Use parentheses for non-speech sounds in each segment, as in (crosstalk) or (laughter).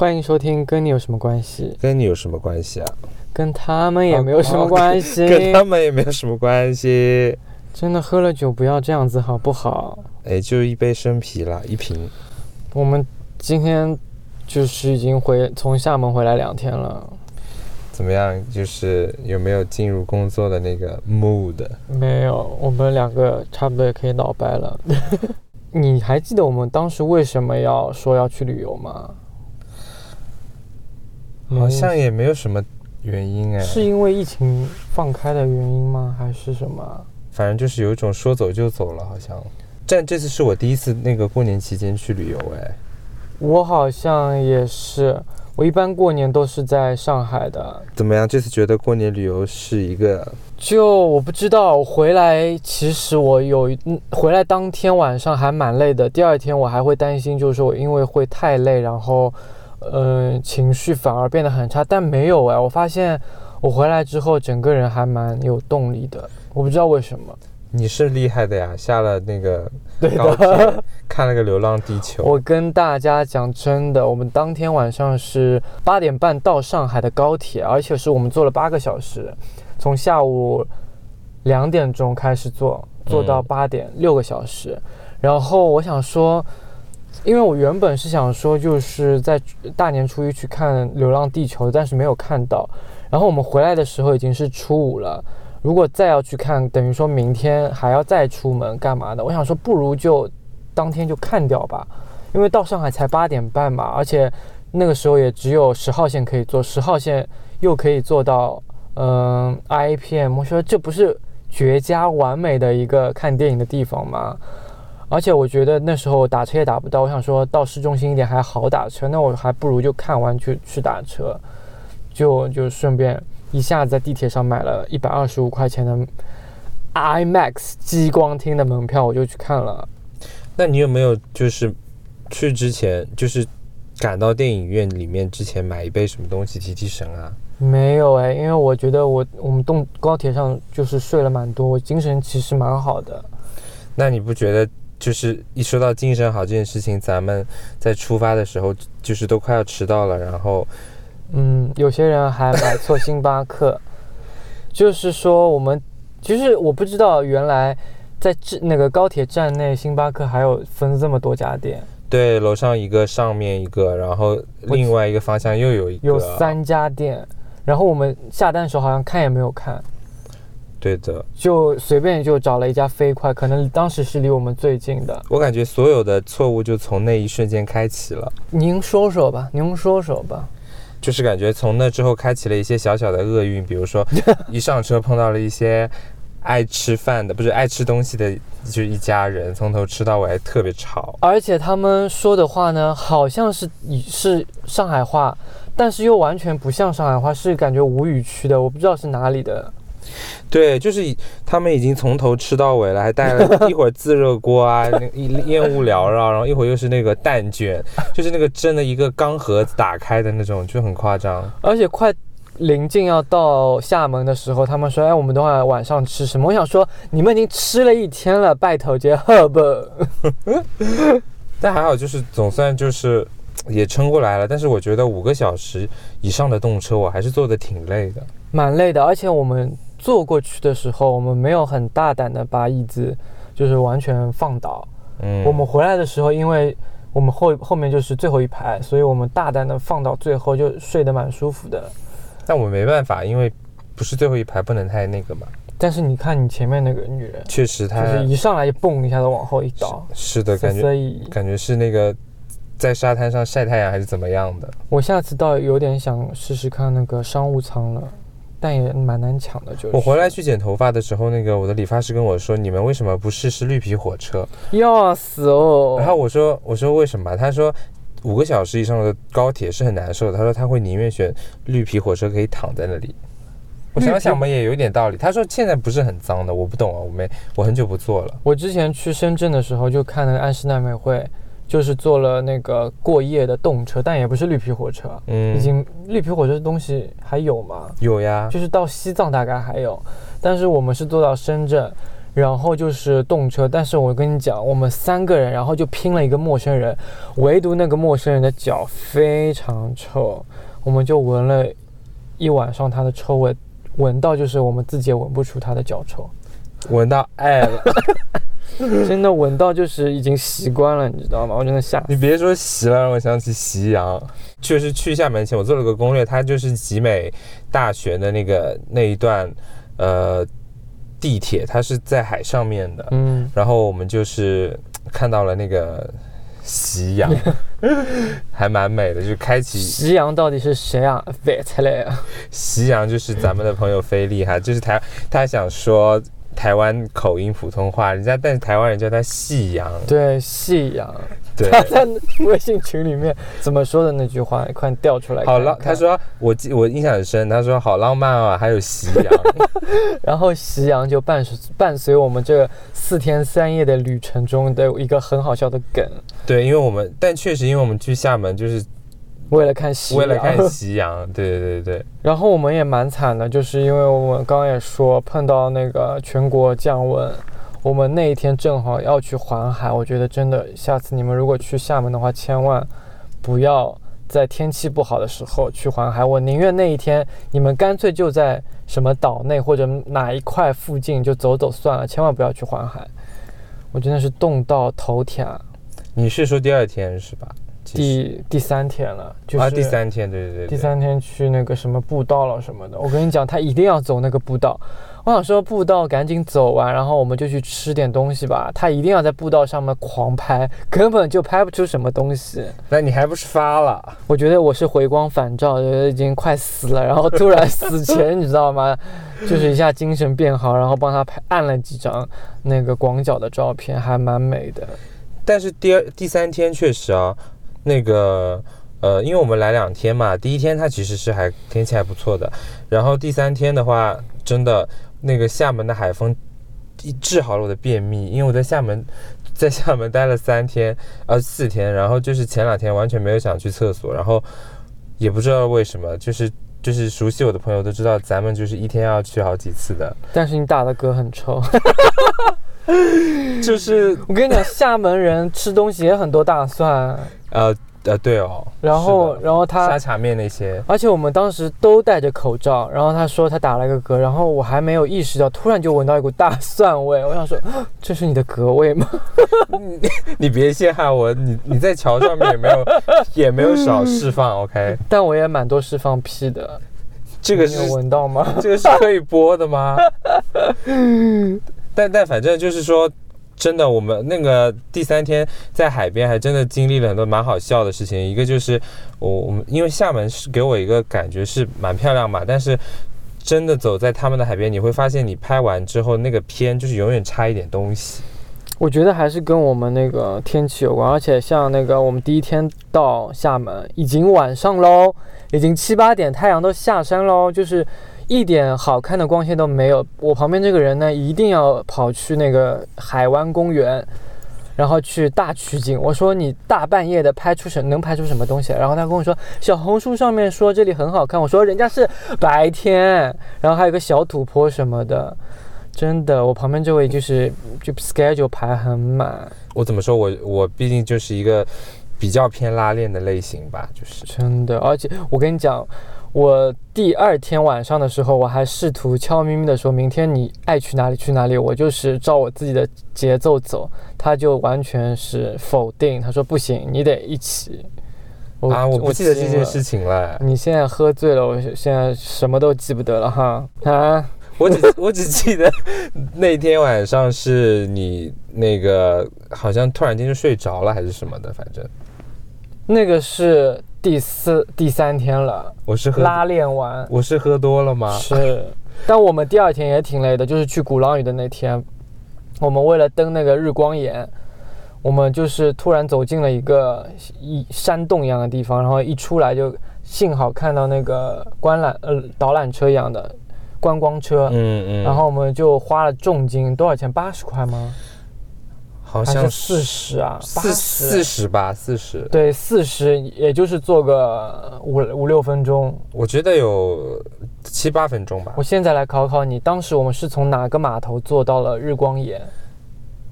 欢迎收听，跟你有什么关系？跟你有什么关系啊？跟他们也没有什么关系。跟他们也没有什么关系。真的喝了酒不要这样子好不好？哎，就一杯生啤啦，一瓶。我们今天就是已经回从厦门回来两天了。怎么样？就是有没有进入工作的那个 mood？没有，我们两个差不多也可以闹掰了。(laughs) 你还记得我们当时为什么要说要去旅游吗？好像也没有什么原因哎。是因为疫情放开的原因吗？还是什么？反正就是有一种说走就走了，好像。但这次是我第一次那个过年期间去旅游哎。我好像也是。我一般过年都是在上海的。怎么样？这次觉得过年旅游是一个……就我不知道，回来其实我有回来当天晚上还蛮累的。第二天我还会担心，就是我因为会太累，然后，嗯，情绪反而变得很差。但没有哎，我发现我回来之后整个人还蛮有动力的。我不知道为什么。你是厉害的呀，下了那个对的，(laughs) 看了个《流浪地球》。我跟大家讲真的，我们当天晚上是八点半到上海的高铁，而且是我们坐了八个小时，从下午两点钟开始坐，坐到八点六个小时。然后我想说，因为我原本是想说就是在大年初一去看《流浪地球》，但是没有看到。然后我们回来的时候已经是初五了。如果再要去看，等于说明天还要再出门干嘛的？我想说，不如就当天就看掉吧，因为到上海才八点半嘛，而且那个时候也只有十号线可以坐，十号线又可以坐到嗯 IPM。我说这不是绝佳完美的一个看电影的地方吗？而且我觉得那时候打车也打不到，我想说到市中心一点还好打车，那我还不如就看完去去打车，就就顺便。一下子在地铁上买了一百二十五块钱的 IMAX 激光厅的门票，我就去看了。那你有没有就是去之前，就是赶到电影院里面之前买一杯什么东西提提神啊？没有哎，因为我觉得我我们动高铁上就是睡了蛮多，我精神其实蛮好的。那你不觉得就是一说到精神好这件事情，咱们在出发的时候就是都快要迟到了，然后。嗯，有些人还买错星巴克，(laughs) 就是说我们其实我不知道原来在这那个高铁站内，星巴克还有分这么多家店。对，楼上一个，上面一个，然后另外一个方向又有一个，有三家店。然后我们下单的时候好像看也没有看。对的，就随便就找了一家飞快，可能当时是离我们最近的。我感觉所有的错误就从那一瞬间开启了。您说说吧，您说说吧。就是感觉从那之后开启了一些小小的厄运，比如说 (laughs) 一上车碰到了一些爱吃饭的，不是爱吃东西的，就一家人从头吃到尾，特别吵。而且他们说的话呢，好像是是上海话，但是又完全不像上海话，是感觉无语区的，我不知道是哪里的。对，就是他们已经从头吃到尾了，还带了 (laughs) 一会儿自热锅啊，那烟雾缭绕，然后一会儿又是那个蛋卷，就是那个蒸的一个钢盒子打开的那种，就很夸张。而且快临近要到厦门的时候，他们说：“哎，我们等会晚上吃什么？”我想说，你们已经吃了一天了，拜托杰赫不？(laughs) 但还好，就是总算就是也撑过来了。但是我觉得五个小时以上的动车，我还是坐的挺累的，蛮累的。而且我们。坐过去的时候，我们没有很大胆的把椅子就是完全放倒。嗯，我们回来的时候，因为我们后后面就是最后一排，所以我们大胆的放到最后，就睡得蛮舒服的。但我没办法，因为不是最后一排，不能太那个嘛。但是你看你前面那个女人，确实她就是一上来就蹦一下子往后一倒。是的，感觉所以感觉是那个在沙滩上晒太阳还是怎么样的。我下次倒有点想试试看那个商务舱了。但也蛮难抢的，就是我回来去剪头发的时候，那个我的理发师跟我说：“你们为什么不试试绿皮火车？”要死哦！然后我说：“我说为什么？”他说：“五个小时以上的高铁是很难受的。”他说：“他会宁愿选绿皮火车，可以躺在那里。”我想想嘛，也有点道理。他说：“现在不是很脏的。”我不懂啊，我没我很久不坐了。我之前去深圳的时候就看那个安室奈美惠。就是坐了那个过夜的动车，但也不是绿皮火车。嗯，已经绿皮火车的东西还有吗？有呀，就是到西藏大概还有，但是我们是坐到深圳，然后就是动车。但是我跟你讲，我们三个人，然后就拼了一个陌生人，唯独那个陌生人的脚非常臭，我们就闻了一晚上他的臭味，闻到就是我们自己也闻不出他的脚臭，闻到爱了。(laughs) (laughs) 真的闻到就是已经习惯了，你知道吗？我真的吓。你别说习了，让我想起夕阳。就是去厦门前，我做了个攻略，它就是集美大学的那个那一段，呃，地铁，它是在海上面的。嗯，然后我们就是看到了那个夕阳，(laughs) 还蛮美的，就开启。夕阳到底是谁啊？飞出来啊。夕阳就是咱们的朋友菲利哈，就是他，他想说。台湾口音普通话，人家但是台湾人叫他夕阳，对夕阳，对他在微信群里面怎么说的那句话，快调出来。好浪，他说我记我印象很深，他说好浪漫啊，还有夕阳，(laughs) 然后夕阳就伴随伴随我们这四天三夜的旅程中的一个很好笑的梗。对，因为我们但确实因为我们去厦门就是。为了看夕阳，为了看夕阳，(laughs) 对对对对。然后我们也蛮惨的，就是因为我们刚刚也说碰到那个全国降温，我们那一天正好要去环海。我觉得真的，下次你们如果去厦门的话，千万不要在天气不好的时候去环海。我宁愿那一天你们干脆就在什么岛内或者哪一块附近就走走算了，千万不要去环海。我真的是冻到头天。你是说第二天是吧？第第三天了，就是啊，第三天，对对对，第三天去那个什么步道了什么的。我跟你讲，他一定要走那个步道。我想说步道赶紧走完，然后我们就去吃点东西吧。他一定要在步道上面狂拍，根本就拍不出什么东西。那你还不是发了？我觉得我是回光返照，觉得已经快死了，然后突然死前你知道吗？(laughs) 就是一下精神变好，然后帮他拍按了几张那个广角的照片，还蛮美的。但是第二第三天确实啊。那个，呃，因为我们来两天嘛，第一天它其实是还天气还不错的，然后第三天的话，真的那个厦门的海风，治好了我的便秘，因为我在厦门，在厦门待了三天，呃四天，然后就是前两天完全没有想去厕所，然后也不知道为什么，就是就是熟悉我的朋友都知道，咱们就是一天要去好几次的，但是你打的嗝很臭。(laughs) 就是我跟你讲，厦门人吃东西也很多大蒜。呃呃，对哦。然后然后他沙茶面那些，而且我们当时都戴着口罩。然后他说他打了个嗝，然后我还没有意识到，突然就闻到一股大蒜味。(laughs) 我想说，(gasps) 这是你的嗝味吗？你 (laughs) 你别陷害我，你你在桥上面也没有 (laughs) 也没有少释放，OK？但我也蛮多释放屁的。这个是闻到吗？这个是可以播的吗？但但反正就是说，真的，我们那个第三天在海边还真的经历了很多蛮好笑的事情。一个就是我我们因为厦门是给我一个感觉是蛮漂亮嘛，但是真的走在他们的海边，你会发现你拍完之后那个片就是永远差一点东西。(laughs) 我觉得还是跟我们那个天气有关，而且像那个我们第一天到厦门已经晚上喽，已经七八点，太阳都下山喽，就是。一点好看的光线都没有。我旁边这个人呢，一定要跑去那个海湾公园，然后去大取景。我说你大半夜的拍出什能拍出什么东西？然后他跟我说小红书上面说这里很好看。我说人家是白天，然后还有个小土坡什么的。真的，我旁边这位就是就 schedule 排很满。我怎么说我我毕竟就是一个比较偏拉链的类型吧，就是真的。而且我跟你讲。我第二天晚上的时候，我还试图悄咪咪的说：“明天你爱去哪里去哪里，我就是照我自己的节奏走。”他就完全是否定，他说：“不行，你得一起。”啊，我不记得这件事情了。你现在喝醉了，我现在什么都记不得了哈。啊，我只我只记得那天晚上是你那个好像突然间就睡着了还是什么的，反正那个是。第四、第三天了，我是喝拉练完，我是喝多了吗？是，但我们第二天也挺累的，就是去鼓浪屿的那天，我们为了登那个日光岩，我们就是突然走进了一个一山洞一样的地方，然后一出来就幸好看到那个观览呃导览车一样的观光车，嗯嗯，然后我们就花了重金，多少钱？八十块吗？好像四十啊，四四十吧，四十。对，四十，也就是坐个五五六分钟。我觉得有七八分钟吧我。现在来考考你，当时我们是从哪个码头坐到了日光岩？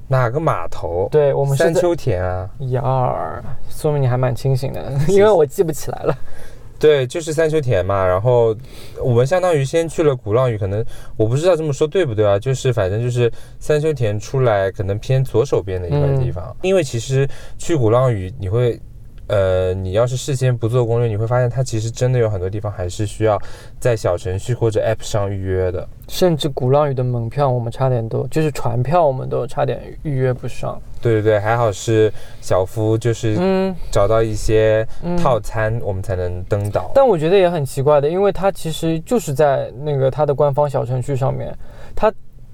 哪个码头？对，我们是在三秋田啊。一二，说明你还蛮清醒的，因为我记不起来了。对，就是三秋田嘛。然后我们相当于先去了鼓浪屿，可能我不知道这么说对不对啊？就是反正就是三秋田出来，可能偏左手边的一块地方。因为其实去鼓浪屿，你会。呃，你要是事先不做攻略，你会发现它其实真的有很多地方还是需要在小程序或者 App 上预约的。甚至鼓浪屿的门票，我们差点都就是船票，我们都差点预约不上。对对对，还好是小夫就是嗯，找到一些嗯套餐，我们才能登岛。但我觉得也很奇怪的，因为它其实就是在那个它的官方小程序上面，它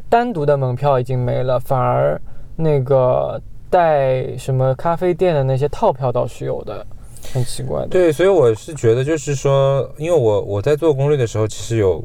单独的门票已经没了，反而那个带什么咖啡店的那些套票倒是有的，很奇怪。对，所以我是觉得，就是说，因为我我在做攻略的时候，其实有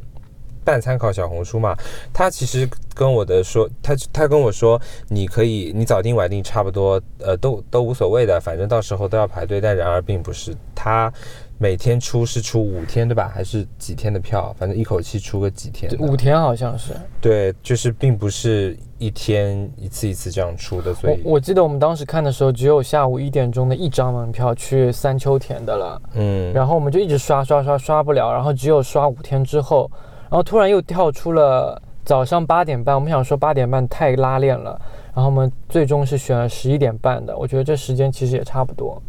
半参考小红书嘛，他其实跟我的说，他他跟我说，你可以你早订晚订差不多，呃，都都无所谓的，反正到时候都要排队。但然而并不是，他每天出是出五天对吧？还是几天的票？反正一口气出个几天。五天好像是，对，就是并不是一天一次一次这样出的，所以我我记得我们当时看的时候，只有下午一点钟的一张门票去三秋田的了。嗯，然后我们就一直刷刷刷刷不了，然后只有刷五天之后，然后突然又跳出了早上八点半，我们想说八点半太拉练了，然后我们最终是选了十一点半的，我觉得这时间其实也差不多。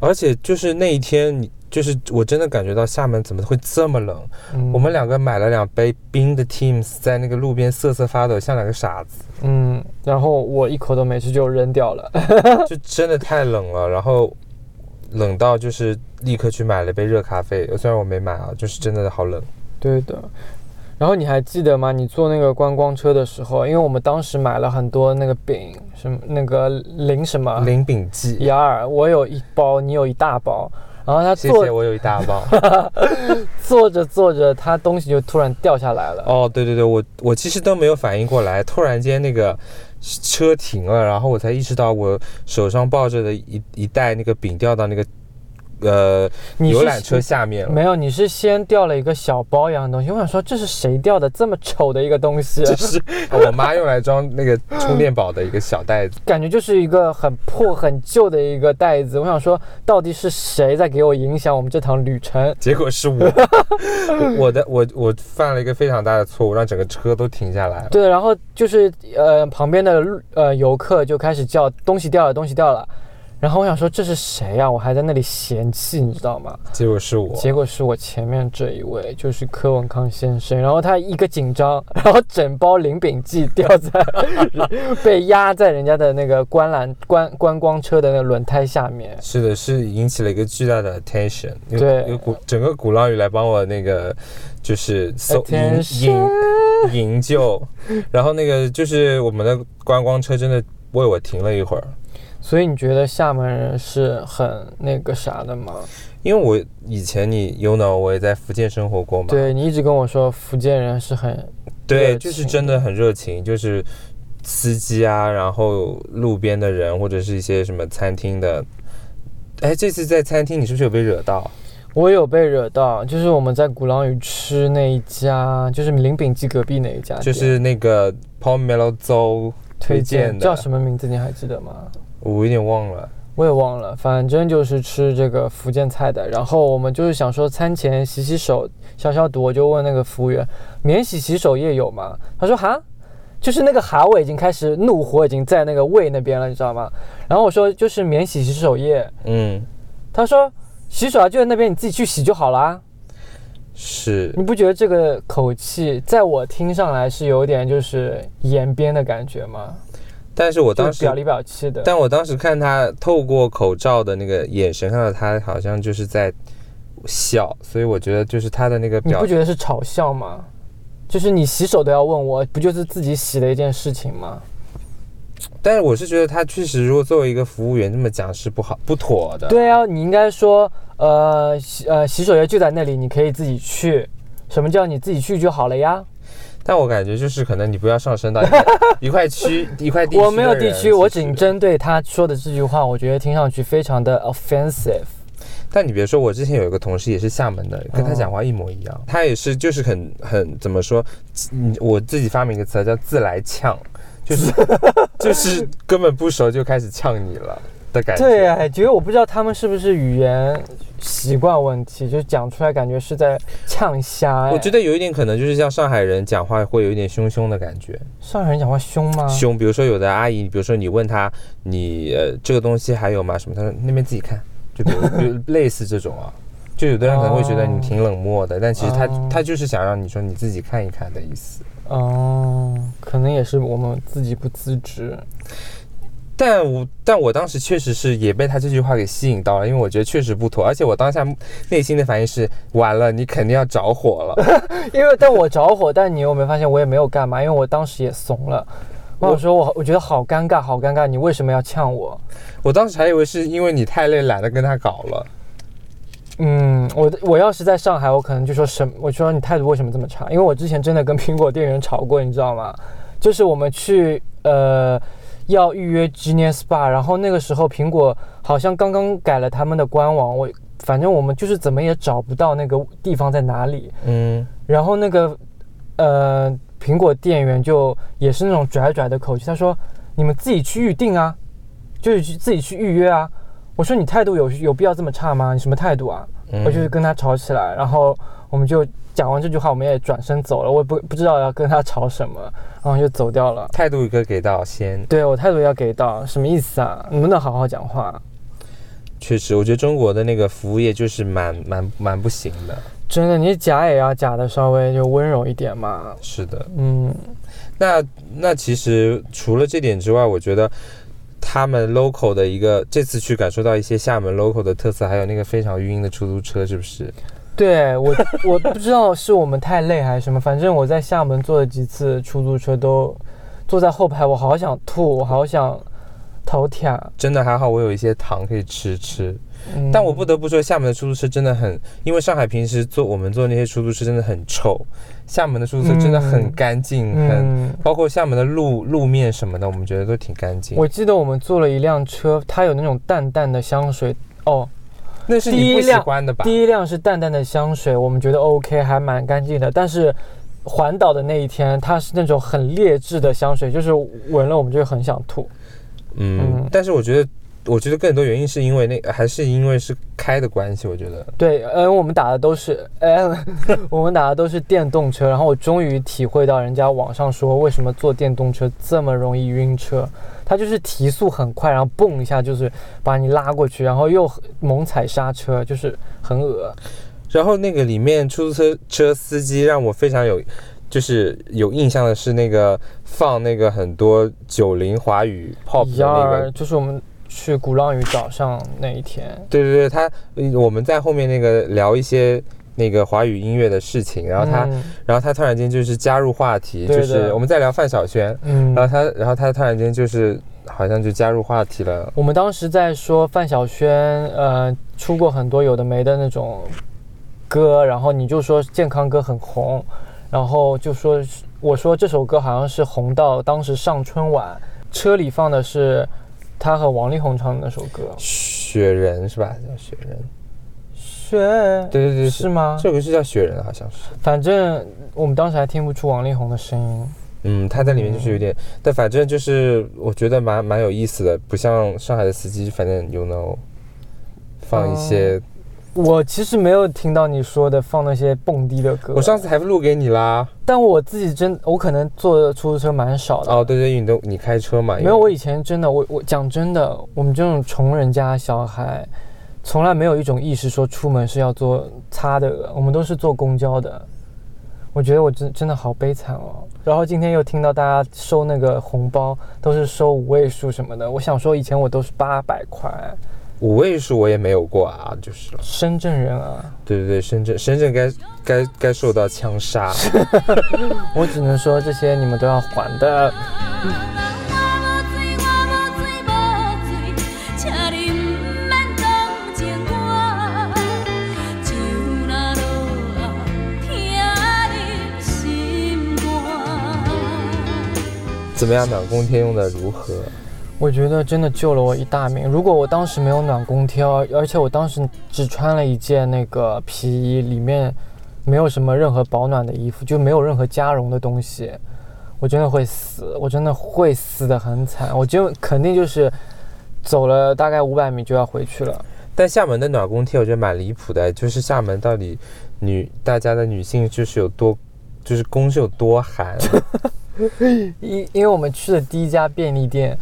而且就是那一天，你就是我真的感觉到厦门怎么会这么冷。嗯，我们两个买了两杯冰的 Teams，在那个路边瑟瑟发抖，像两个傻子，嗯，然后我一口都没吃就扔掉了。(laughs) (laughs) 就真的太冷了。然后冷到就是立刻去买了杯热咖啡，虽然我没买啊，就是真的好冷。对的。然后你还记得吗？你坐那个观光车的时候，因为我们当时买了很多那个饼，什么那个零什么零饼记，雅尔，我有一包，你有一大包。然后他坐谢谢，我有一大包。(laughs) 坐着坐着，他东西就突然掉下来了。哦，对对对，我我其实都没有反应过来，突然间那个车停了，然后我才意识到我手上抱着的一一袋那个饼掉到那个呃你游览车下面了。没有，你是先掉了一个小包一样的东西。我想说，这是谁掉的这么丑的一个东西？这是 (laughs) 我妈用来装那个充电宝的一个小袋子。感觉就是一个很破、很旧的一个袋子。我想说，到底是谁在给我影响我们这趟旅程？结果是我，(laughs) 我的我我犯了一个非常大的错误，让整个车都停下来了。对，然后就是呃，旁边的呃游客就开始叫东西掉了，东西掉了。然后我想说这是谁呀、我还在那里嫌弃，你知道吗？结果是我，结果是我前面这一位，就是柯文康先生，然后他一个紧张，(laughs) 然后整包零饼记掉在被压在人家的那个观览观观光车的那个轮胎下面。是的，是引起了一个巨大的 attention。对有鼓整个鼓浪屿来帮我那个就是搜营营营救，然后那个就是我们的观光车真的为我停了一会儿，所以你觉得厦门人是很那个啥的吗？因为我以前你 you know 我也在福建生活过嘛，对你一直跟我说福建人是很对，就是真的很热情，就是司机啊，然后路边的人或者是一些什么餐厅的。哎，这次在餐厅你是不是有被惹到？我有被惹到，就是我们在鼓浪屿吃那一家，就是林炳记隔壁那一家，就是那个 Pomelo 粥推荐的，叫什么名字？你还记得吗？我有点忘了。我也忘了，反正就是吃这个福建菜的。然后我们就是想说餐前洗洗手、消消毒，我就问那个服务员，免洗洗手液有吗？他说哈，就是那个哈，我已经开始怒火已经在那个胃那边了，你知道吗？然后我说就是免洗洗手液，嗯，他说洗手啊就在那边，你自己去洗就好啦。是你不觉得这个口气在我听上来是有点就是延边的感觉吗？但是我当时表里表气的。但我当时看他透过口罩的那个眼神，看到他好像就是在笑，所以我觉得就是他的那个表你不，觉得是嘲笑吗？就是你洗手都要问我，不就是自己洗的一件事情吗？但是我是觉得他确实，如果作为一个服务员这么讲是不好不妥的。对啊，你应该说，呃洗呃洗手液就在那里，你可以自己去。什么叫你自己去就好了呀？但我感觉就是可能你不要上升到一块 (laughs) 区一块地区。我没有地区，我仅针对他说的这句话，我觉得听上去非常的 offensive。但你别说，我之前有一个同事也是厦门的，跟他讲话一模一样。他也是就是很很怎么说，嗯，我自己发明一个词叫自来呛，就是 (laughs) 就是根本不熟就开始呛你了的感觉。对啊，觉得我不知道他们是不是语言习惯问题，就是讲出来感觉是在呛虾。哎我觉得有一点可能就是像上海人讲话会有一点凶凶的感觉，上海人讲话凶吗？凶。比如说有的阿姨，比如说你问她，你呃这个东西还有吗？什么？她说那边自己看，就比如比如类似这种啊。(laughs) 就有的人可能会觉得你挺冷漠的，但其实他哦他就是想让你说你自己看一看的意思。哦，可能也是我们自己不自知。但我但我当时确实是也被他这句话给吸引到了，因为我觉得确实不妥，而且我当下内心的反应是完了，你肯定要着火了。(laughs) 因为但我着火，但你有没有发现我也没有干嘛？因为我当时也怂了。我想说我我觉得好尴尬，好尴尬，你为什么要呛我？我当时还以为是因为你太累，懒得跟他搞了。嗯，我我要是在上海，我可能就说什么，我说你态度为什么这么差？因为我之前真的跟苹果店员吵过，你知道吗？就是我们去呃要预约 Genius Bar，然后那个时候苹果好像刚刚改了他们的官网，我反正我们就是怎么也找不到那个地方在哪里。嗯，然后那个呃苹果店员就也是那种拽拽的口气，他说你们自己去预定啊，就是去自己去预约啊。我说你态度有有必要这么差吗？你什么态度啊？嗯我就是跟他吵起来，然后我们就讲完这句话，我们也转身走了。我也不不知道要跟他吵什么，(laughs) 然后就走掉了。态度一个给到先。对我态度要给到，什么意思啊？能不能好好讲话？确实，我觉得中国的那个服务业就是蛮蛮蛮不行的。真的，你假也要假的稍微就温柔一点嘛。是的，嗯，那那其实除了这点之外，我觉得他们 local 的一个这次去感受到一些厦门 local 的特色，还有那个非常晕的出租车，是不是？对我 (laughs) 我不知道是我们太累还是什么，反正我在厦门坐了几次出租车都坐在后排，我好想吐，我好想头舔。真的还好，我有一些糖可以吃吃。嗯但我不得不说，厦门的出租车真的很，因为上海平时坐我们坐那些出租车真的很臭，厦门的出租车真的很干净，很嗯，包括厦门的路路面什么的，我们觉得都挺干净。我记得我们坐了一辆车，它有那种淡淡的香水哦。那是你不喜第一辆欢的吧？第一辆是淡淡的香水，我们觉得 OK，还蛮干净的。但是环岛的那一天，它是那种很劣质的香水，就是闻了我们就很想吐。嗯嗯，但是我觉得，我觉得更多原因是因为那还是因为是开的关系，我觉得。对，嗯，我们打的都是，嗯，(laughs) 我们打的都是电动车。然后我终于体会到人家网上说为什么坐电动车这么容易晕车，它就是提速很快，然后蹦一下就是把你拉过去，然后又猛踩刹车，就是很恶。然后那个里面出租车车司机让我非常有，就是有印象的是那个放那个很多九零华语 pop 的幺那个。就是我们去鼓浪屿早上那一天，对对对，他呃我们在后面那个聊一些那个华语音乐的事情，然后他，嗯然后他突然间就是加入话题，对就是我们在聊范晓萱，嗯然后他，然后他突然间就是好像就加入话题了。我们当时在说范晓萱，呃，出过很多有的没的那种歌，然后你就说健康歌很红，然后就说我说这首歌好像是红到当时上春晚，车里放的是他和王力宏唱的那首歌，雪人是吧？叫雪人。雪，对对对，是吗？这首歌是叫雪人，好像是。反正我们当时还听不出王力宏的声音。嗯，他在里面就是有点，但反正就是我觉得蛮蛮有意思的，不像上海的司机，反正 you know，放一些。我其实没有听到你说的放那些蹦迪的歌，我上次还录给你啦。但我自己真，我可能坐出租车蛮少的。哦，对对，你都你开车嘛？没有，我以前真的，我我讲真的，我们这种穷人家小孩，从来没有一种意识说出门是要坐擦的，我们都是坐公交的。我觉得我真真的好悲惨哦。然后今天又听到大家收那个红包都是收五位数什么的，我想说以前我都是八百块，五位数我也没有过啊，就是了。深圳人啊，对对对，深圳深圳该该该受到枪杀。(laughs) 我只能说这些你们都要还的。怎么样，暖宫天用的如何？我觉得真的救了我一大命。如果我当时没有暖宫贴，而而且我当时只穿了一件那个皮衣，里面没有什么任何保暖的衣服，就没有任何加绒的东西，我真的会死，我真的会死的很惨，我就肯定就是走了大概五百米就要回去了。但厦门的暖宫贴我觉得蛮离谱的，就是厦门到底女大家的女性就是有多，就是宫是有多寒。(laughs) 因因为我们去的第一家便利店，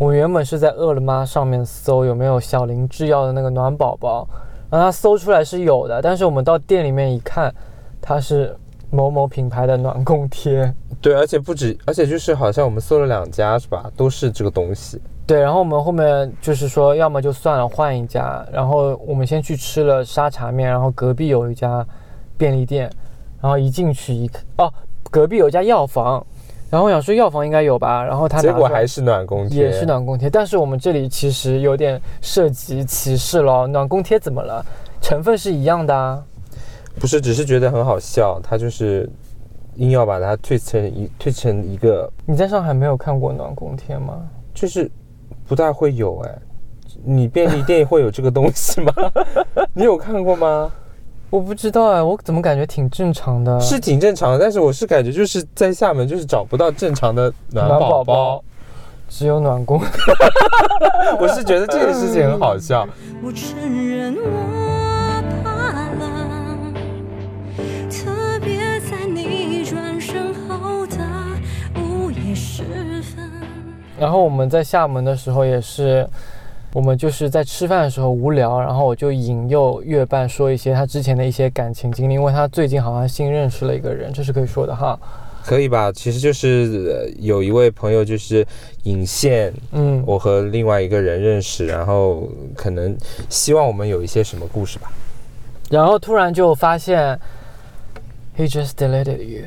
我们原本是在饿了么上面搜有没有小林制药的那个暖宝宝，然后它搜出来是有的，但是我们到店里面一看，它是某某品牌的暖宫贴。对，而且不止，而且就是好像我们搜了两家是吧，都是这个东西。对，然后我们后面就是说，要么就算了，换一家。然后我们先去吃了沙茶面，然后隔壁有一家便利店，然后一进去一看，哦，隔壁有一家药房，然后我想说药房应该有吧，然后他结果还是暖宫贴，也是暖宫贴，但是我们这里其实有点涉及歧视了。暖宫贴怎么了？成分是一样的啊。不是，只是觉得很好笑，他就是硬要把它推成一推成一个，你在上海没有看过暖宫贴吗？就是不大会有哎。你便利店会有这个东西吗？(laughs) 你有看过吗？我不知道哎，我怎么感觉挺正常的？是挺正常的，但是我是感觉就是在厦门就是找不到正常的暖暖宝宝宝宝，只有暖宫。(laughs) 我是觉得这件事情很好笑。我承认我怕冷，特别在你转身后的午夜时分。然后我们在厦门的时候也是，我们就是在吃饭的时候无聊，然后我就引诱月半说一些他之前的一些感情经历，因为他最近好像新认识了一个人，这是可以说的哈。可以吧？其实就是呃有一位朋友就是引线，嗯，我和另外一个人认识，然后可能希望我们有一些什么故事吧。然后突然就发现，He just deleted you.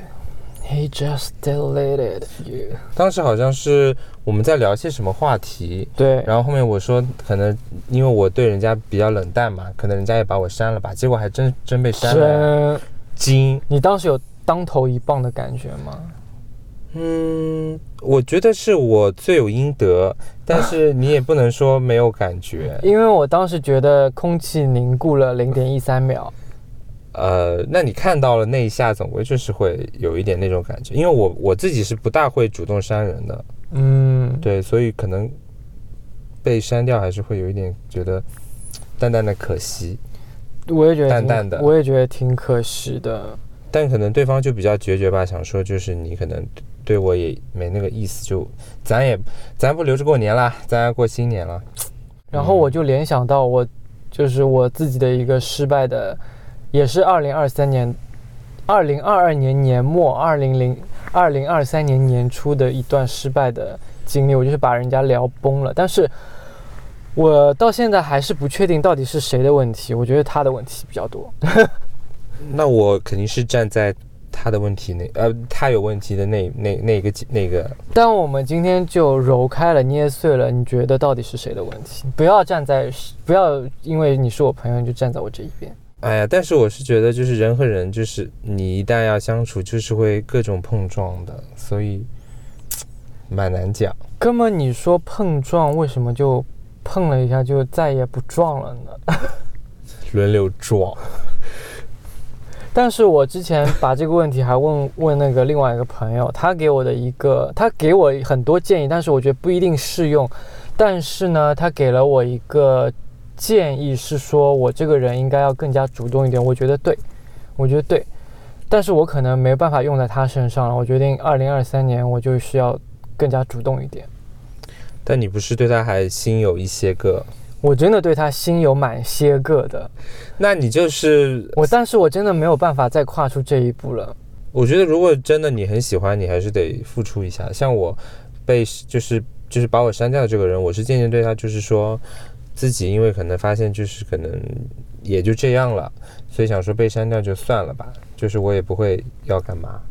He just deleted you. 当时好像是我们在聊些什么话题，对，然后后面我说可能因为我对人家比较冷淡嘛，可能人家也把我删了吧，结果还真真被删了，真，惊。你当时有当头一棒的感觉吗？嗯，我觉得是我罪有应得，但是 (laughs) 你也不能说没有感觉。因为我当时觉得空气凝固了零点一三秒。呃，那你看到了那一下，总归就是会有一点那种感觉。因为我我自己是不大会主动删人的，嗯，对，所以可能被删掉还是会有一点觉得淡淡的可惜。我也觉得挺淡淡的我也觉得挺可惜的。但可能对方就比较决绝吧，想说就是你可能对我也没那个意思，就咱也咱不留着过年啦，咱要过新年了。然后我就联想到我，就是我自己的一个失败的，也是二零二三年，二零二二年年末，二零零二零二三年年初的一段失败的经历，我就是把人家聊崩了。但是我到现在还是不确定到底是谁的问题，我觉得他的问题比较多。(laughs) 那我肯定是站在他的问题那呃他有问题的那那那个那个但我们今天就揉开了、捏碎了，你觉得到底是谁的问题？不要站在，不要因为你是我朋友你就站在我这一边。哎呀，但是我是觉得，就是人和人，就是你一旦要相处，就是会各种碰撞的，所以蛮难讲。哥们，你说碰撞，为什么就碰了一下就再也不撞了呢？(laughs) 轮流撞，但是我之前把这个问题还问 (laughs) 问那个另外一个朋友，他给我的一个，他给我很多建议，但是我觉得不一定适用。但是呢，他给了我一个建议，是说我这个人应该要更加主动一点。我觉得对，我觉得对，但是我可能没办法用在他身上了。我决定二零二三年我就是要更加主动一点。但你不是对他还心有一些个，我真的对他心有满些个的，那你就是，我但是我真的没有办法再跨出这一步了。我觉得如果真的你很喜欢，你还是得付出一下。像我被就是就是把我删掉的这个人，我是渐渐对他就是说自己，因为可能发现就是可能也就这样了，所以想说被删掉就算了吧，就是我也不会要干嘛。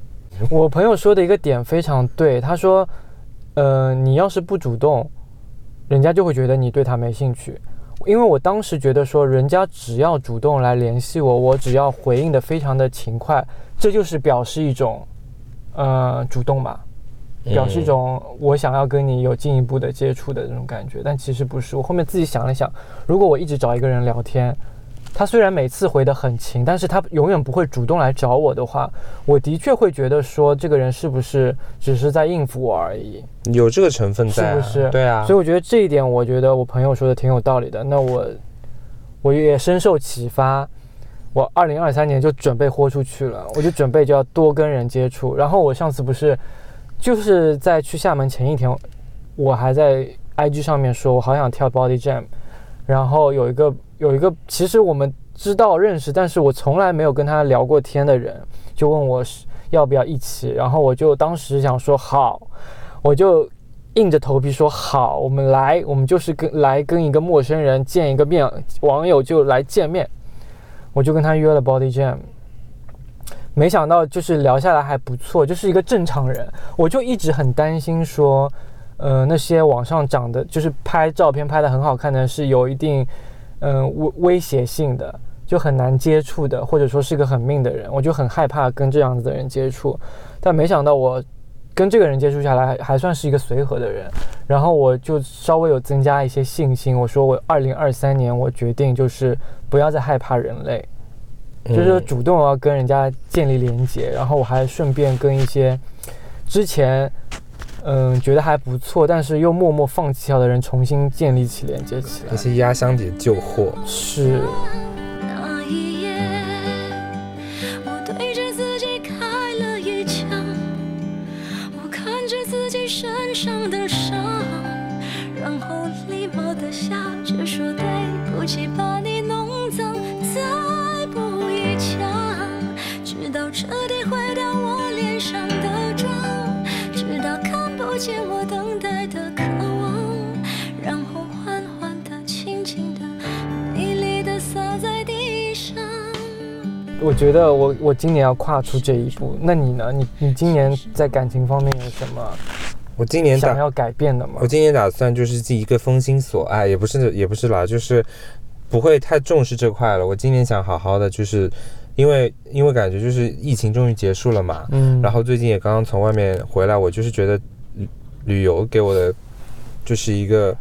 我朋友说的一个点非常对，他说，呃，你要是不主动，人家就会觉得你对他没兴趣。因为我当时觉得说，人家只要主动来联系我，我只要回应的非常的勤快，这就是表示一种，呃，主动吧。表示一种我想要跟你有进一步的接触的那种感觉，但其实不是。我后面自己想了想，如果我一直找一个人聊天，他虽然每次回得很勤，但是他永远不会主动来找我的话，我的确会觉得说这个人是不是只是在应付我而已。有这个成分在、啊，是不是？对啊，所以我觉得这一点，我觉得我朋友说的挺有道理的。那我我也深受启发，我二零二三年就准备豁出去了，我就准备就要多跟人接触。然后我上次不是就是在去厦门前一天，我还在 IG 上面说我好想跳 Body Jam，然后有一个有一个其实我们知道认识，但是我从来没有跟他聊过天的人，就问我是要不要一起，然后我就当时想说好。我就硬着头皮说好，我们来，我们就是跟来跟一个陌生人见一个面，网友就来见面，我就跟他约了 Body Jam，没想到就是聊下来还不错，就是一个正常人，我就一直很担心说，呃，那些网上长得就是拍照片拍的很好看的是有一定，嗯、威威胁性的，就很难接触的，或者说是个很命的人，我就很害怕跟这样子的人接触，但没想到我。跟这个人接触下来还算是一个随和的人，然后我就稍微有增加一些信心。我说我二零二三年我决定就是不要再害怕人类，就是主动要跟人家建立连接，然后我还顺便跟一些之前嗯觉得还不错，但是又默默放弃掉的人重新建立起连接起来。那些压箱底的旧货，是，那一夜，我对着自己开了一枪，我看着自己身上的伤，然后礼貌的笑着说对不起，把我觉得我我今年要跨出这一步。那你呢？你你今年在感情方面有什么我今年想要改变的吗我？今年打算就是进一个封心所爱，也不是也不是啦，就是不会太重视这块了。我今年想好好的，就是因为因为感觉就是疫情终于结束了嘛，嗯，然后最近也刚刚从外面回来，我就是觉得旅旅游给我的就是一个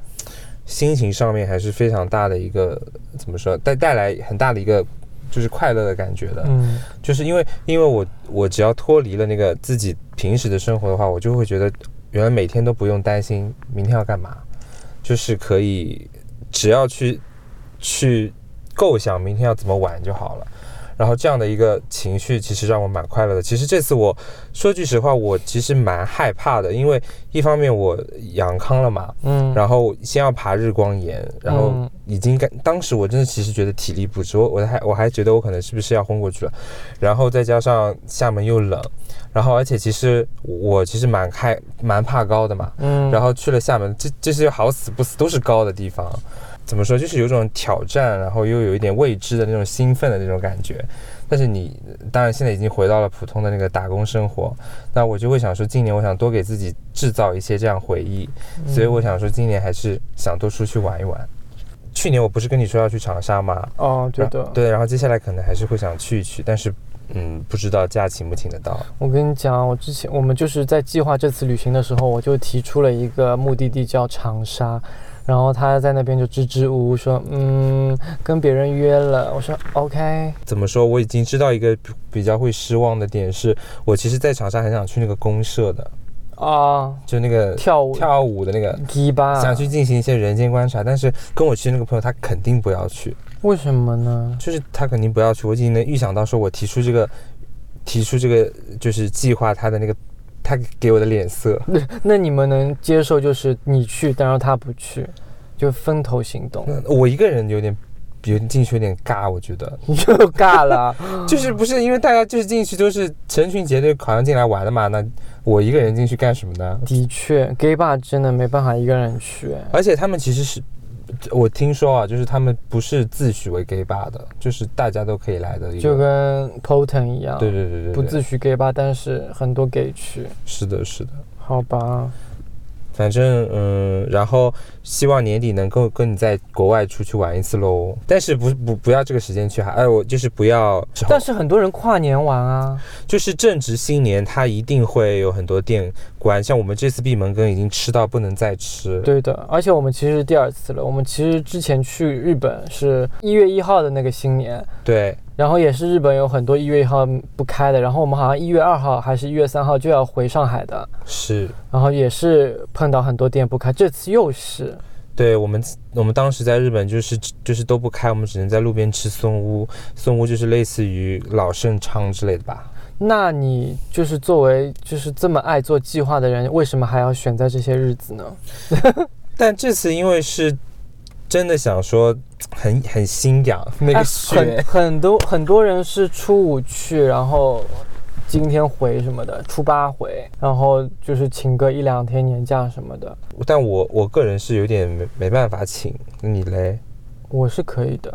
心情上面还是非常大的一个怎么说带带来很大的一个就是快乐的感觉的。嗯就是因为因为我我只要脱离了那个自己平时的生活的话，我就会觉得原来每天都不用担心明天要干嘛，就是可以只要去去构想明天要怎么玩就好了。然后这样的一个情绪其实让我蛮快乐的。其实这次我说句实话，我其实蛮害怕的，因为一方面我阳康了嘛，嗯，然后先要爬日光岩，然后嗯。已经感，当时我真的其实觉得体力不支，我我还我还觉得我可能是不是要昏过去了，然后再加上厦门又冷，然后而且其实我其实蛮害蛮怕高的嘛，嗯，然后去了厦门，这这是好死不死都是高的地方，怎么说就是有种挑战，然后又有一点未知的那种兴奋的那种感觉。但是你当然现在已经回到了普通的那个打工生活，那我就会想说，今年我想多给自己制造一些这样回忆，所以我想说今年还是想多出去玩一玩。去年我不是跟你说要去长沙吗？哦，对的，对，然后接下来可能还是会想去一去，但是嗯，不知道假请不请得到。我跟你讲，我之前我们就是在计划这次旅行的时候，我就提出了一个目的地叫长沙，然后他在那边就支支吾吾说，嗯，跟别人约了。我说 OK，怎么说？我已经知道一个比比较会失望的点是，我其实，在长沙很想去那个公社的，啊，就那个跳舞跳舞的那个，想去进行一些人间观察。但是跟我去那个朋友，他肯定不要去，为什么呢？就是他肯定不要去。我已经能预想到，说我提出这个，提出这个就是计划，他的那个，他给我的脸色。(laughs) 那你们能接受就是你去，但是他不去，就分头行动，我一个人有点，有点进去有点尬，我觉得。(laughs) 又尬了。(laughs) 就是不是因为大家就是进去都是成群结队好像进来玩的嘛？那我一个人进去干什么呢？的确，gay bar 真的没办法一个人去。而且他们其实是，我听说啊，就是他们不是自诩为 gay bar 的，就是大家都可以来的。就跟 Poten 一样，对对对对，对不自诩 gay 吧，但是很多 gay 去，是的，是的。好吧？反正嗯，然后希望年底能够跟你在国外出去玩一次喽。但是不不不要这个时间去哈，哎，我就是不要，但是很多人跨年玩啊，就是正值新年，他一定会有很多店关。像我们这次闭门羹已经吃到不能再吃。对的，而且我们其实是第二次了。我们其实之前去日本是一月一号的那个新年，对，然后也是日本有很多一月一号不开的，然后我们好像一月二号还是一月三号就要回上海的，是。然后也是碰到很多店不开，这次又是。对我们，我们当时在日本就是就是都不开，我们只能在路边吃松屋。松屋就是类似于老盛昌之类的吧。那你就是作为就是这么爱做计划的人，为什么还要选在这些日子呢？(laughs) 但这次因为是真的想说很很心痒那个哎雪很，很多很多人是初五去，然后今天回什么的，初八回，然后就是请个一两天年假什么的，但我我个人是有点没没办法请，你嘞？我是可以的。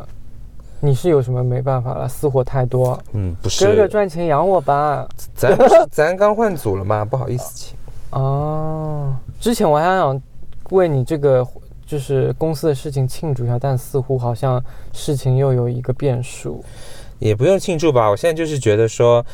你是有什么没办法了？私活太多，嗯，不是哥哥，赚钱养我吧。咱不是咱刚换组了嘛？不好意思请。哦，之前我还想问你这个就是公司的事情庆祝一下，但似乎好像事情又有一个变数。也不用庆祝吧，我现在就是觉得说，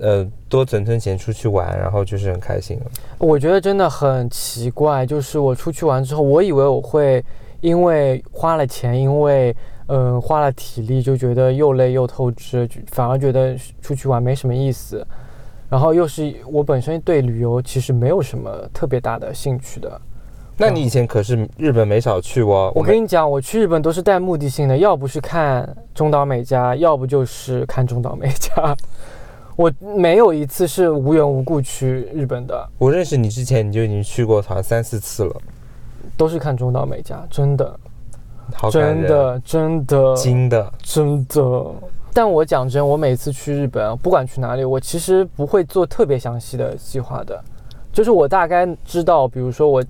呃，多存存钱出去玩，然后就是很开心了。我觉得真的很奇怪，就是我出去玩之后，我以为我会因为花了钱，因为嗯、呃花了体力，就觉得又累又透支，反而觉得出去玩没什么意思。然后又是我本身对旅游其实没有什么特别大的兴趣的。那你以前可是日本没少去哦。我跟你讲，我去日本都是带目的性的，要不是看中岛美嘉，要不就是看中岛美嘉。(laughs) 我没有一次是无缘无故去日本的，我认识你之前，你就已经去过好像三四次了，都是看中岛美嘉，真的，好真的，真的，金的。真的。但我讲真，我每次去日本，不管去哪里，我其实不会做特别详细的计划的，就是我大概知道，比如说我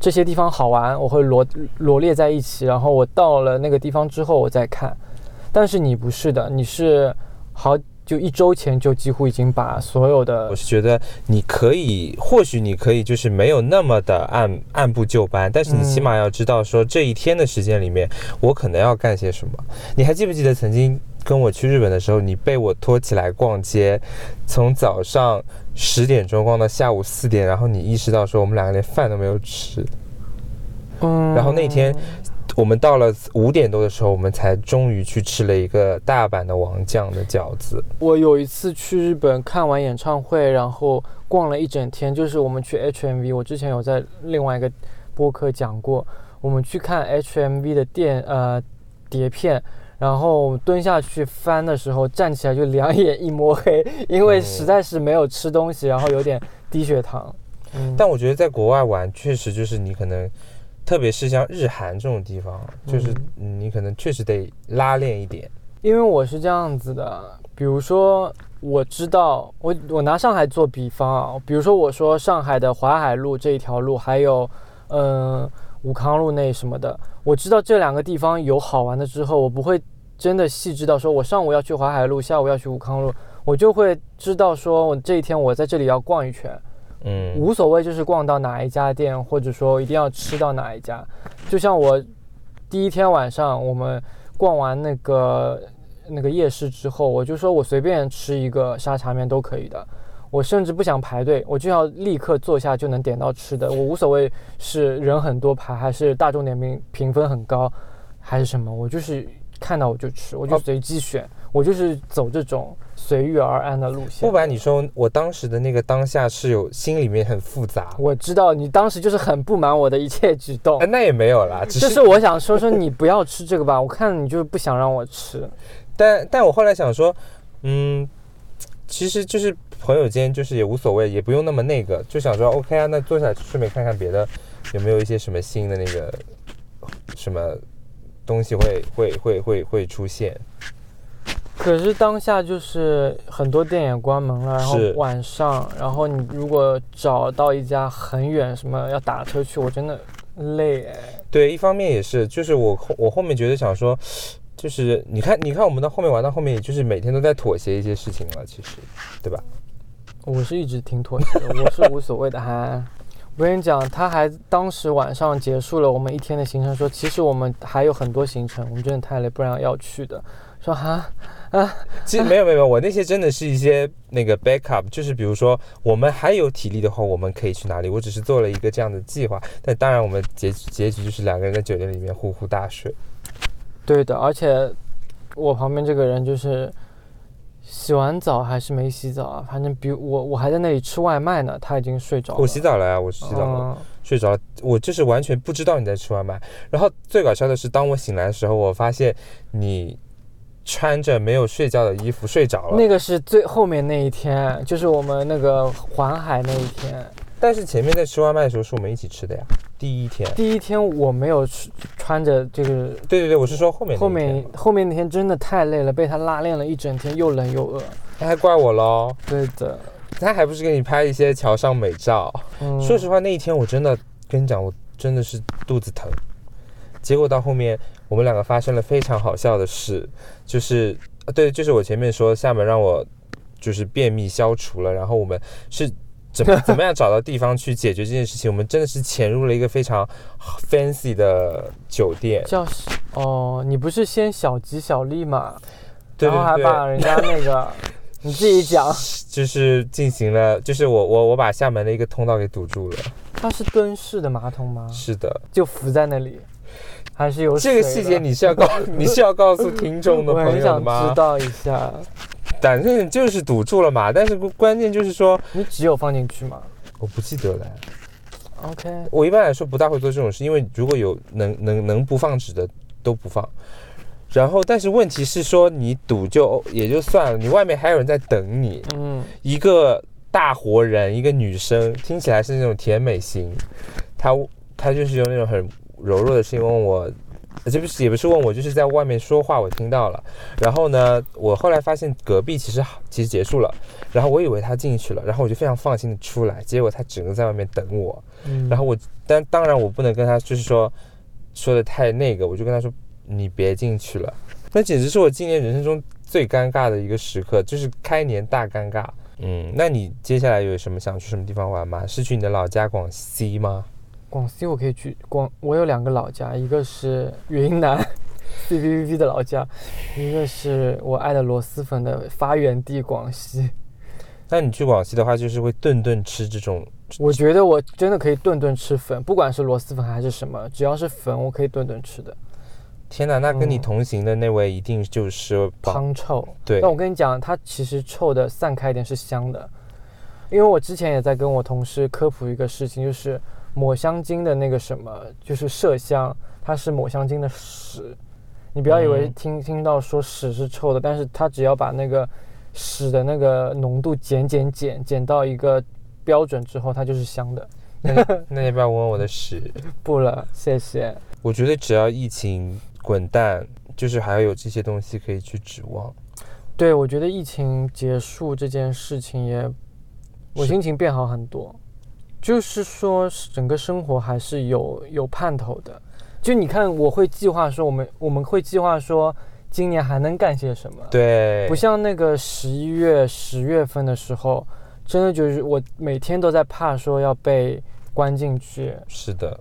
这些地方好玩，我会罗罗列在一起，然后我到了那个地方之后我再看。但是你不是的，你是好就一周前就几乎已经把所有的我是觉得你可以，或许你可以就是没有那么的按按部就班，但是你起码要知道说这一天的时间里面，我可能要干些什么。你还记不记得曾经跟我去日本的时候，你被我拖起来逛街，从早上十点钟逛到下午四点，然后你意识到说我们两个连饭都没有吃，嗯。然后那天我们到了五点多的时候，我们才终于去吃了一个大阪的王酱的饺子。我有一次去日本看完演唱会，然后逛了一整天，就是我们去 HMV，我之前有在另外一个播客讲过，我们去看 HMV 的店呃碟片，然后蹲下去翻的时候，站起来就两眼一摸黑，因为实在是没有吃东西，然后有点低血糖。嗯，但我觉得在国外玩，确实就是你可能，特别是像日韩这种地方，就是嗯你可能确实得拉练一点。因为我是这样子的，比如说我知道，我我拿上海做比方啊，比如说我说上海的淮海路这一条路，还有嗯、呃武康路那什么的，我知道这两个地方有好玩的之后，我不会真的细致到说我上午要去淮海路，下午要去武康路，我就会知道说我这一天我在这里要逛一圈，嗯，无所谓，就是逛到哪一家店，或者说一定要吃到哪一家。就像我第一天晚上我们逛完那个那个夜市之后，我就说我随便吃一个沙茶面都可以的。我甚至不想排队，我就要立刻坐下就能点到吃的。我无所谓是人很多排，还是大众点评评分很高，还是什么，我就是看到我就吃，我就哦随机选，我就是走这种随遇而安的路线。不瞒你说，我当时的那个当下是有心里面很复杂。我知道你当时就是很不满我的一切举动哎，，那也没有啦，只，就是是我想说说你不要吃这个吧，我看你就是不想让我吃。但但我后来想说，嗯，其实就是朋友间就是也无所谓，也不用那么那个，就想说 OK 啊，那坐下来顺便看看别的有没有一些什么新的那个什么东西会会会会会出现。可是当下就是很多店也关门了，然后是晚上，然后你如果找到一家很远，什么要打车去，我真的累哎。对，一方面也是，就是我后我后面觉得想说，就是你看你看我们到后面玩到后面，也就是每天都在妥协一些事情了，其实，对吧？我是一直挺妥协的，我是无所谓的哈。我跟你讲，他还当时晚上结束了我们一天的行程，说其实我们还有很多行程，我们真的太累，不然要去的。说哈啊，其实没有没有，没有，我那些真的是一些那个 backup，就是比如说我们还有体力的话，我们可以去哪里？我只是做了一个这样的计划，但当然我们结结局就是两个人在酒店里面呼呼大睡。对的，而且我旁边这个人就是洗完澡还是没洗澡啊？反正比我我还在那里吃外卖呢，他已经睡着了。我洗澡了呀，我洗澡了。嗯睡着了，我就是完全不知道你在吃外卖。然后最搞笑的是，当我醒来的时候，我发现你穿着没有睡觉的衣服睡着了。那个是最后面那一天，就是我们那个环海那一天。但是前面在吃外卖的时候是我们一起吃的呀，第一天。第一天我没有吃穿着这个，对对对，我是说后面后面后面那天真的太累了，被他拉练了一整天，又冷又饿。他还怪我喽，对的，他还不是给你拍一些桥上美照。嗯，说实话，那一天我真的跟你讲，我真的是肚子疼。结果到后面，我们两个发生了非常好笑的事，就是呃对，就是我前面说厦门让我就是便秘消除了，然后我们是怎么怎么样找到地方去解决这件事情？我们真的是潜入了一个非常 fancy 的酒店，叫哦，你不是先小吉小利嘛，对然后还把人家那个 (laughs) 你自己讲，就是进行了，就是我我我把厦门的一个通道给堵住了。它是蹲式的马桶吗？是的，就浮在那里，还是有这个细节你是要告 (laughs) 你是要告诉听众的朋友的吗知？道一下，反正就是堵住了嘛，但是关键就是说，你只有放进去吗我不记得了。？OK，我一般来说不大会做这种事，因为如果有能能能不放纸的都不放。然后，但是问题是说你堵就也就算了，你外面还有人在等你，嗯，一个大活人，一个女生，听起来是那种甜美型，她她就是用那种很柔弱的声音问我，呃这不是也不是问我，就是在外面说话，我听到了。然后呢，我后来发现隔壁其实好其实结束了，然后我以为他进去了，然后我就非常放心的出来，结果他只能在外面等我。嗯然后我，但当然我不能跟他就是说说的太那个，我就跟他说你别进去了。那简直是我今年人生中最尴尬的一个时刻，就是开年大尴尬。嗯，那你接下来有什么想去什么地方玩吗？是去你的老家广西吗？广西我可以去广，我有两个老家，一个是云南 C B V V 的老家，一个是我爱的螺蛳粉的发源地广西。那你去广西的话，就是会顿顿吃这种，我觉得我真的可以顿顿吃粉，不管是螺蛳粉还是什么，只要是粉，我可以顿顿吃的。天哪！那跟你嗯同行的那位一定就是帮汤臭，对但我跟你讲，它其实臭的散开一点是香的，因为我之前也在跟我同事科普一个事情，就是抹香鲸的那个什么，就是麝香，它是抹香鲸的屎。你不要以为嗯听、听到说屎是臭的，但是它只要把那个屎的那个浓度减减减减到一个标准之后，它就是香的。那要不要闻闻我的屎？(laughs) 不了，谢谢。我觉得只要疫情滚蛋，就是还要有这些东西可以去指望。对，我觉得疫情结束这件事情也，我心情变好很多。就是说，整个生活还是有有盼头的。就你看，我会计划说，我们我们会计划说，今年还能干些什么。，对，不像那个十一月、十月份的时候，真的就是我每天都在怕说要被关进去、是的，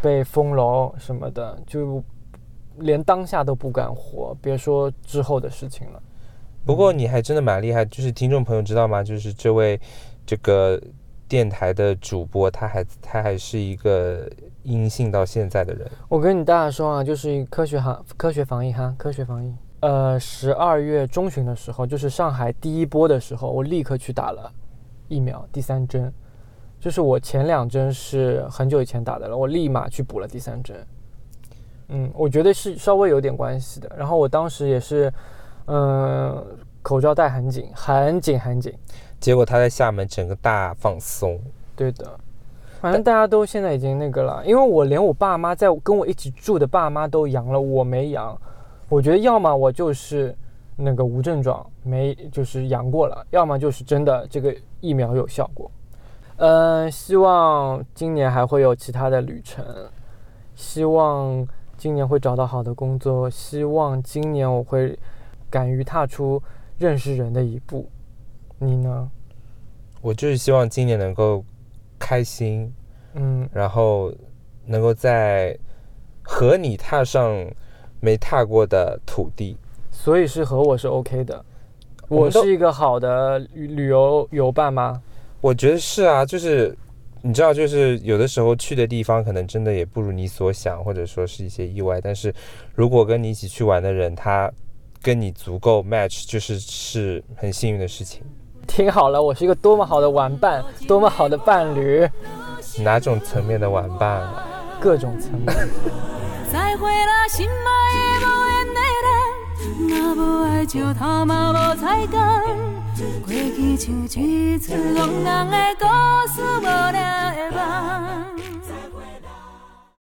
被封楼什么的，就连当下都不敢活，别说之后的事情了。不过你还真的蛮厉害，就是听众朋友知道吗？就是这位这个电台的主播，他还他还是一个阴性到现在的人。我跟你大家说啊，就是科学行科学防疫哈，科学防疫。呃，十二月中旬的时候，就是上海第一波的时候，我立刻去打了疫苗，第三针。就是我前两针是很久以前打的了，我立马去补了第三针。嗯，我觉得是稍微有点关系的。然后我当时也是，嗯、口罩戴很紧，很紧很紧。结果他在厦门整个大放松。对的，反正大家都现在已经那个了，因为我连我爸妈在跟我一起住的爸妈都阳了，我没阳。我觉得要么我就是那个无症状，没就是阳过了，要么就是真的这个疫苗有效果。嗯，希望今年还会有其他的旅程，希望今年会找到好的工作，希望今年我会敢于踏出认识人的一步。你呢？我就是希望今年能够开心，嗯，然后能够在和你踏上没踏过的土地。所以是和我是 OK 的。我是一个好的旅旅游游伴吗？我觉得是啊，就是你知道，就是有的时候去的地方可能真的也不如你所想，或者说是一些意外。但是如果跟你一起去玩的人，他跟你足够 match，就是是很幸运的事情。(laughs) 听好了，我是一个多么好的玩伴，多么好的伴侣。哪种层面的玩伴？各种层面。爱，